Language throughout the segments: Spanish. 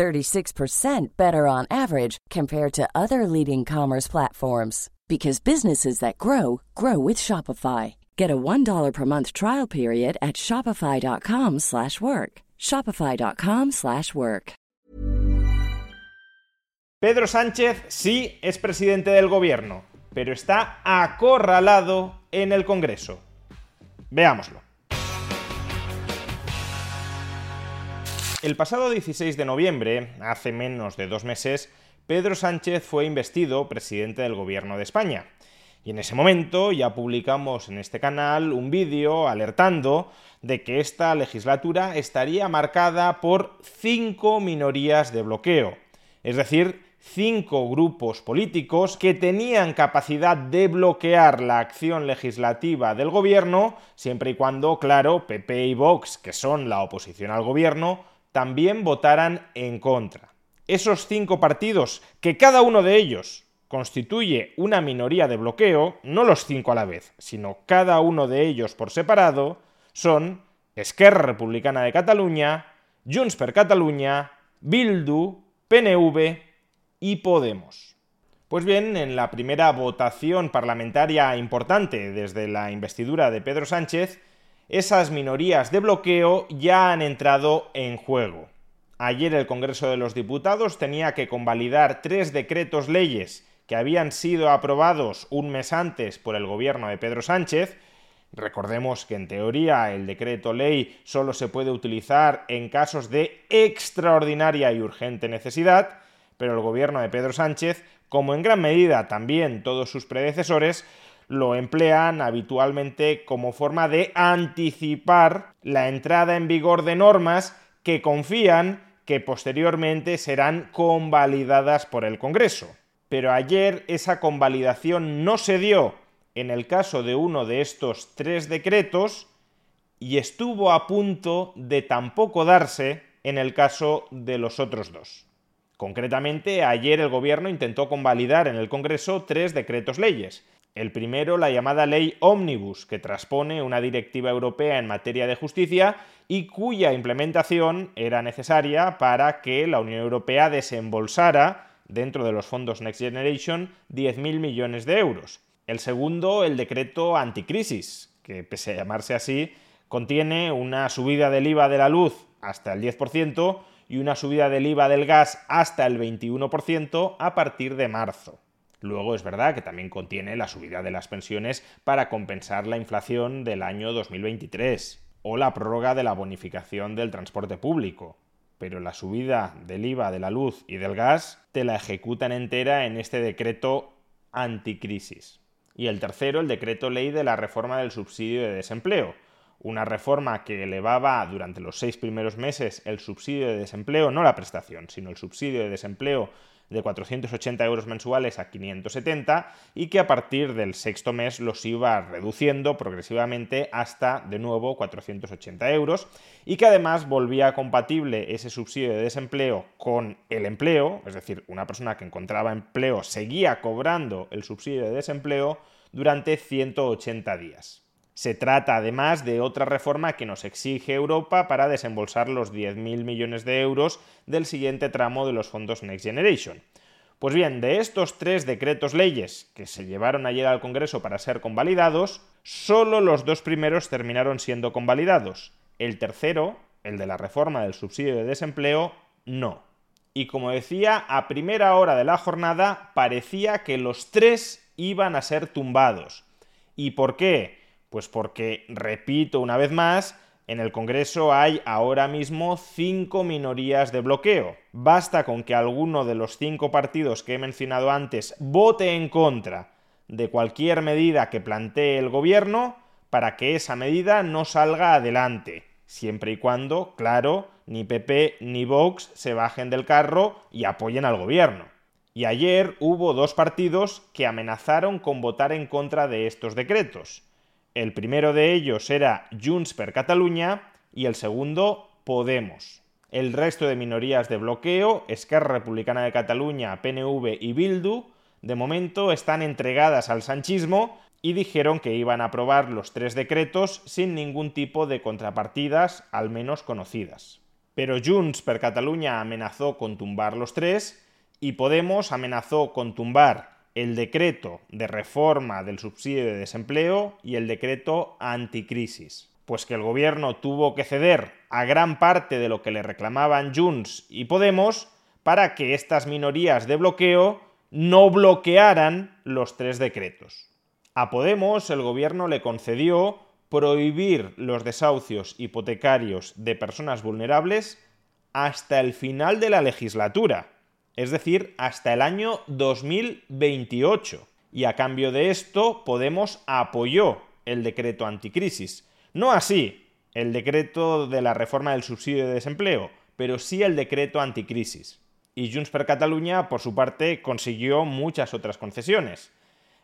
36% better on average compared to other leading commerce platforms because businesses that grow grow with Shopify. Get a $1 per month trial period at shopify.com/work. shopify.com/work. Pedro Sánchez sí es presidente del gobierno, pero está acorralado en el Congreso. Veámoslo. El pasado 16 de noviembre, hace menos de dos meses, Pedro Sánchez fue investido presidente del gobierno de España. Y en ese momento ya publicamos en este canal un vídeo alertando de que esta legislatura estaría marcada por cinco minorías de bloqueo. Es decir, cinco grupos políticos que tenían capacidad de bloquear la acción legislativa del gobierno, siempre y cuando, claro, PP y Vox, que son la oposición al gobierno, también votaran en contra. Esos cinco partidos, que cada uno de ellos constituye una minoría de bloqueo, no los cinco a la vez, sino cada uno de ellos por separado, son Esquerra Republicana de Cataluña, Junts per Catalunya, Bildu, PNV y Podemos. Pues bien, en la primera votación parlamentaria importante desde la investidura de Pedro Sánchez, esas minorías de bloqueo ya han entrado en juego. Ayer el Congreso de los Diputados tenía que convalidar tres decretos leyes que habían sido aprobados un mes antes por el gobierno de Pedro Sánchez. Recordemos que en teoría el decreto ley solo se puede utilizar en casos de extraordinaria y urgente necesidad, pero el gobierno de Pedro Sánchez, como en gran medida también todos sus predecesores, lo emplean habitualmente como forma de anticipar la entrada en vigor de normas que confían que posteriormente serán convalidadas por el Congreso. Pero ayer esa convalidación no se dio en el caso de uno de estos tres decretos y estuvo a punto de tampoco darse en el caso de los otros dos. Concretamente, ayer el Gobierno intentó convalidar en el Congreso tres decretos leyes, el primero, la llamada ley Omnibus, que transpone una directiva europea en materia de justicia y cuya implementación era necesaria para que la Unión Europea desembolsara, dentro de los fondos Next Generation, 10.000 millones de euros. El segundo, el decreto anticrisis, que pese a llamarse así, contiene una subida del IVA de la luz hasta el 10% y una subida del IVA del gas hasta el 21% a partir de marzo. Luego es verdad que también contiene la subida de las pensiones para compensar la inflación del año 2023 o la prórroga de la bonificación del transporte público. Pero la subida del IVA de la luz y del gas te la ejecutan entera en este decreto anticrisis. Y el tercero, el decreto ley de la reforma del subsidio de desempleo. Una reforma que elevaba durante los seis primeros meses el subsidio de desempleo, no la prestación, sino el subsidio de desempleo de 480 euros mensuales a 570 y que a partir del sexto mes los iba reduciendo progresivamente hasta de nuevo 480 euros y que además volvía compatible ese subsidio de desempleo con el empleo, es decir, una persona que encontraba empleo seguía cobrando el subsidio de desempleo durante 180 días. Se trata además de otra reforma que nos exige Europa para desembolsar los 10.000 millones de euros del siguiente tramo de los fondos Next Generation. Pues bien, de estos tres decretos leyes que se llevaron ayer al Congreso para ser convalidados, solo los dos primeros terminaron siendo convalidados. El tercero, el de la reforma del subsidio de desempleo, no. Y como decía, a primera hora de la jornada parecía que los tres iban a ser tumbados. ¿Y por qué? Pues porque, repito una vez más, en el Congreso hay ahora mismo cinco minorías de bloqueo. Basta con que alguno de los cinco partidos que he mencionado antes vote en contra de cualquier medida que plantee el gobierno para que esa medida no salga adelante, siempre y cuando, claro, ni PP ni Vox se bajen del carro y apoyen al gobierno. Y ayer hubo dos partidos que amenazaron con votar en contra de estos decretos. El primero de ellos era Junts per Catalunya y el segundo Podemos. El resto de minorías de bloqueo, Esquerra Republicana de Cataluña, PNV y Bildu, de momento están entregadas al sanchismo y dijeron que iban a aprobar los tres decretos sin ningún tipo de contrapartidas, al menos conocidas. Pero Junts per Catalunya amenazó con tumbar los tres y Podemos amenazó con tumbar el decreto de reforma del subsidio de desempleo y el decreto anticrisis. Pues que el gobierno tuvo que ceder a gran parte de lo que le reclamaban Junts y Podemos para que estas minorías de bloqueo no bloquearan los tres decretos. A Podemos el gobierno le concedió prohibir los desahucios hipotecarios de personas vulnerables hasta el final de la legislatura, es decir, hasta el año 2028. Y a cambio de esto, Podemos apoyó el decreto anticrisis. No así el decreto de la reforma del subsidio de desempleo, pero sí el decreto anticrisis. Y Junts per Catalunya, por su parte, consiguió muchas otras concesiones.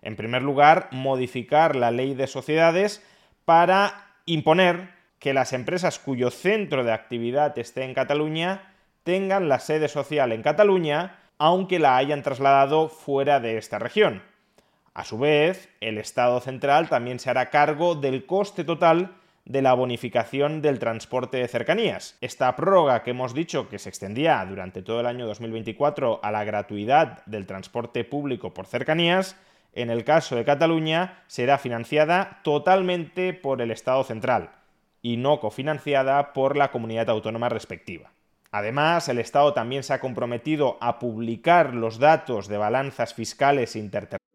En primer lugar, modificar la ley de sociedades para imponer que las empresas cuyo centro de actividad esté en Cataluña tengan la sede social en Cataluña, aunque la hayan trasladado fuera de esta región. A su vez, el Estado central también se hará cargo del coste total de la bonificación del transporte de cercanías. Esta prórroga que hemos dicho que se extendía durante todo el año 2024 a la gratuidad del transporte público por cercanías en el caso de Cataluña, será financiada totalmente por el Estado central y no cofinanciada por la comunidad autónoma respectiva. Además, el Estado también se ha comprometido a publicar los datos de balanzas fiscales interterritoriales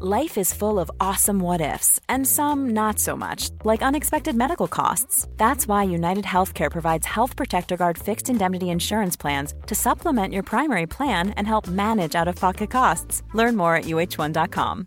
Life is full of awesome what ifs, and some not so much, like unexpected medical costs. That's why United Healthcare provides Health Protector Guard fixed indemnity insurance plans to supplement your primary plan and help manage out of pocket costs. Learn more at uh1.com.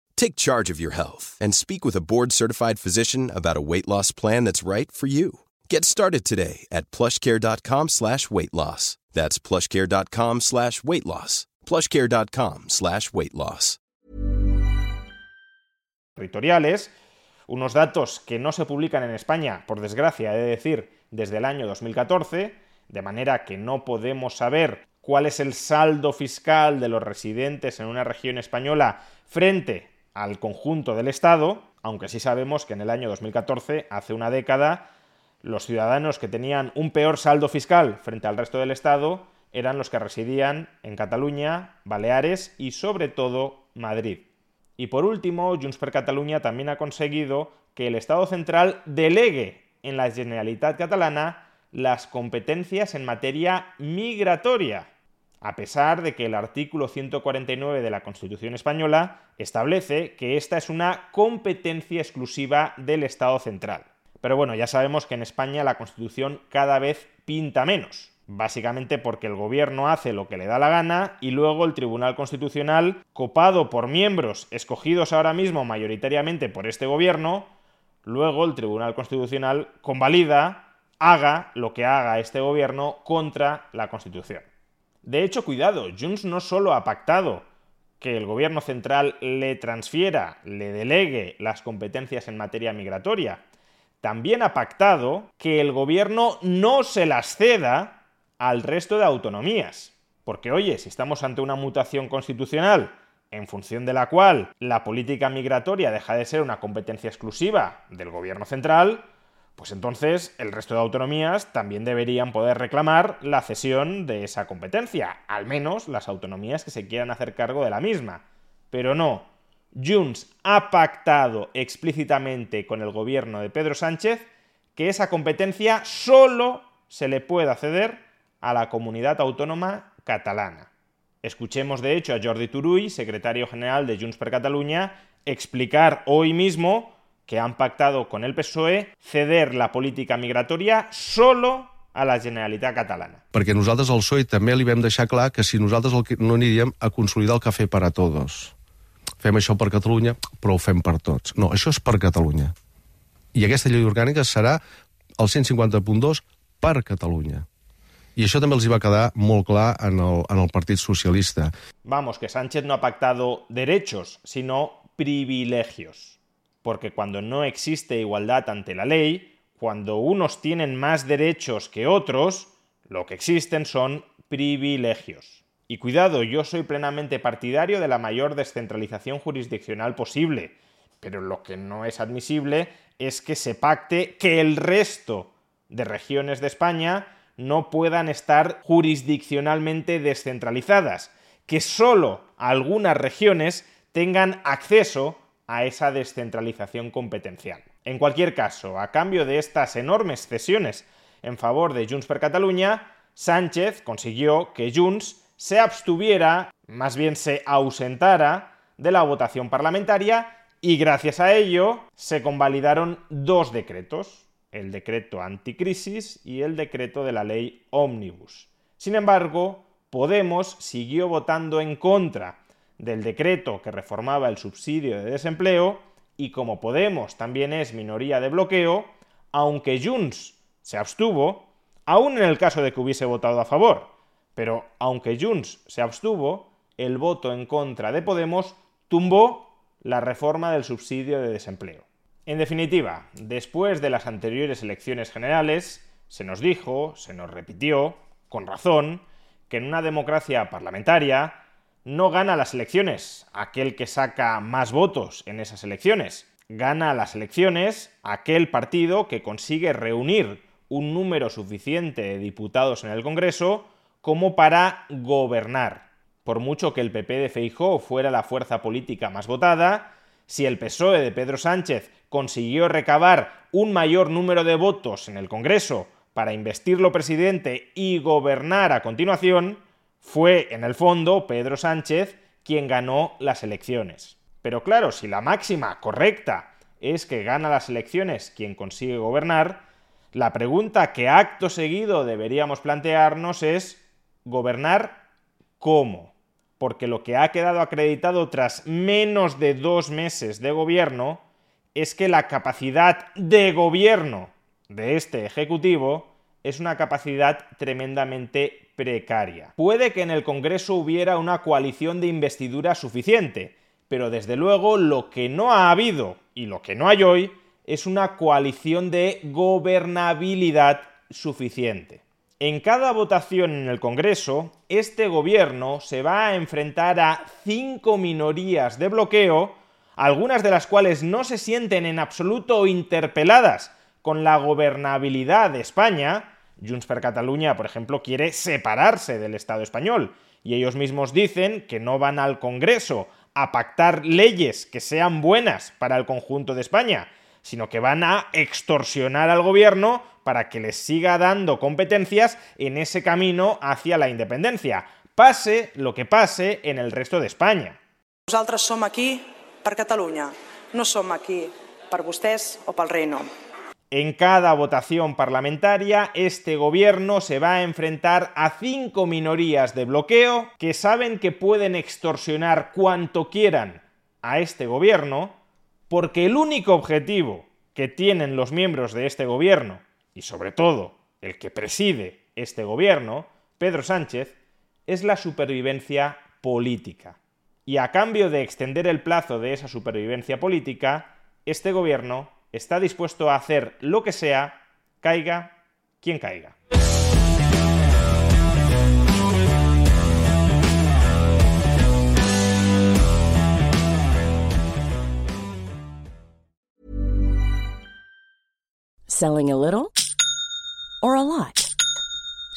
Take charge of your health and speak with a board-certified physician about a weight loss plan that's right for you. Get started today at plushcare.com slash weight loss. That's plushcare.com slash weight loss. plushcare.com slash weight loss. Territoriales, unos datos que no se publican en España, por desgracia, he de decir, desde el año 2014, de manera que no podemos saber cuál es el saldo fiscal de los residentes en una región española frente al conjunto del Estado, aunque sí sabemos que en el año 2014, hace una década, los ciudadanos que tenían un peor saldo fiscal frente al resto del Estado eran los que residían en Cataluña, Baleares y sobre todo Madrid. Y por último, Junts per Catalunya también ha conseguido que el Estado central delegue en la Generalitat catalana las competencias en materia migratoria, a pesar de que el artículo 149 de la Constitución española establece que esta es una competencia exclusiva del Estado central. Pero bueno, ya sabemos que en España la Constitución cada vez pinta menos básicamente porque el gobierno hace lo que le da la gana y luego el Tribunal Constitucional, copado por miembros escogidos ahora mismo mayoritariamente por este gobierno, luego el Tribunal Constitucional convalida, haga lo que haga este gobierno contra la Constitución. De hecho, cuidado, Junts no solo ha pactado que el gobierno central le transfiera, le delegue las competencias en materia migratoria, también ha pactado que el gobierno no se las ceda al resto de autonomías. Porque, oye, si estamos ante una mutación constitucional en función de la cual la política migratoria deja de ser una competencia exclusiva del gobierno central, pues entonces el resto de autonomías también deberían poder reclamar la cesión de esa competencia, al menos las autonomías que se quieran hacer cargo de la misma. Pero no, Junts ha pactado explícitamente con el gobierno de Pedro Sánchez que esa competencia solo se le pueda ceder a la comunidad autónoma catalana. Escuchemos de hecho a Jordi Turull, secretario general de Junts per Catalunya, explicar hoy mismo que han pactado con el PSOE ceder la política migratoria solo a la Generalitat catalana. Perquè nosaltres al PSOE també li vam deixar clar que si nosaltres no aniríem a consolidar el cafè per a tots. Fem això per Catalunya, però ho fem per tots. No, això és per Catalunya. I aquesta llei orgànica serà el 150.2 per Catalunya. Y eso también les iba a quedar muy claro en el, en el Partido Socialista. Vamos, que Sánchez no ha pactado derechos, sino privilegios. Porque cuando no existe igualdad ante la ley, cuando unos tienen más derechos que otros, lo que existen son privilegios. Y cuidado, yo soy plenamente partidario de la mayor descentralización jurisdiccional posible, pero lo que no es admisible es que se pacte que el resto de regiones de España no puedan estar jurisdiccionalmente descentralizadas, que solo algunas regiones tengan acceso a esa descentralización competencial. En cualquier caso, a cambio de estas enormes cesiones en favor de Junts per Catalunya, Sánchez consiguió que Junts se abstuviera, más bien se ausentara, de la votación parlamentaria y gracias a ello se convalidaron dos decretos el decreto anticrisis y el decreto de la ley ómnibus. Sin embargo, Podemos siguió votando en contra del decreto que reformaba el subsidio de desempleo y como Podemos también es minoría de bloqueo, aunque Junts se abstuvo, aún en el caso de que hubiese votado a favor, pero aunque Junts se abstuvo, el voto en contra de Podemos tumbó la reforma del subsidio de desempleo. En definitiva, después de las anteriores elecciones generales, se nos dijo, se nos repitió, con razón, que en una democracia parlamentaria no gana las elecciones aquel que saca más votos en esas elecciones. Gana las elecciones aquel partido que consigue reunir un número suficiente de diputados en el Congreso como para gobernar. Por mucho que el PP de Feijóo fuera la fuerza política más votada, si el PSOE de Pedro Sánchez consiguió recabar un mayor número de votos en el Congreso para investirlo presidente y gobernar a continuación, fue, en el fondo, Pedro Sánchez quien ganó las elecciones. Pero claro, si la máxima correcta es que gana las elecciones quien consigue gobernar, la pregunta que acto seguido deberíamos plantearnos es ¿gobernar cómo? Porque lo que ha quedado acreditado tras menos de dos meses de gobierno es que la capacidad de gobierno de este Ejecutivo es una capacidad tremendamente precaria. Puede que en el Congreso hubiera una coalición de investidura suficiente, pero desde luego lo que no ha habido y lo que no hay hoy es una coalición de gobernabilidad suficiente. En cada votación en el Congreso, este gobierno se va a enfrentar a cinco minorías de bloqueo algunas de las cuales no se sienten en absoluto interpeladas con la gobernabilidad de España, Junts per Catalunya, por ejemplo, quiere separarse del Estado español, y ellos mismos dicen que no van al Congreso a pactar leyes que sean buenas para el conjunto de España, sino que van a extorsionar al gobierno para que les siga dando competencias en ese camino hacia la independencia, pase lo que pase en el resto de España. Nosotros somos aquí per Catalunya. No som aquí per vostès o pel reino. En cada votación parlamentaria, este gobierno se va a enfrentar a cinco minorías de bloqueo que saben que pueden extorsionar cuanto quieran a este gobierno, porque el único objetivo que tienen los miembros de este gobierno, y sobre todo el que preside este gobierno, Pedro Sánchez, es la supervivencia política. Y a cambio de extender el plazo de esa supervivencia política, este gobierno está dispuesto a hacer lo que sea, caiga quien caiga. Selling a little or a lot.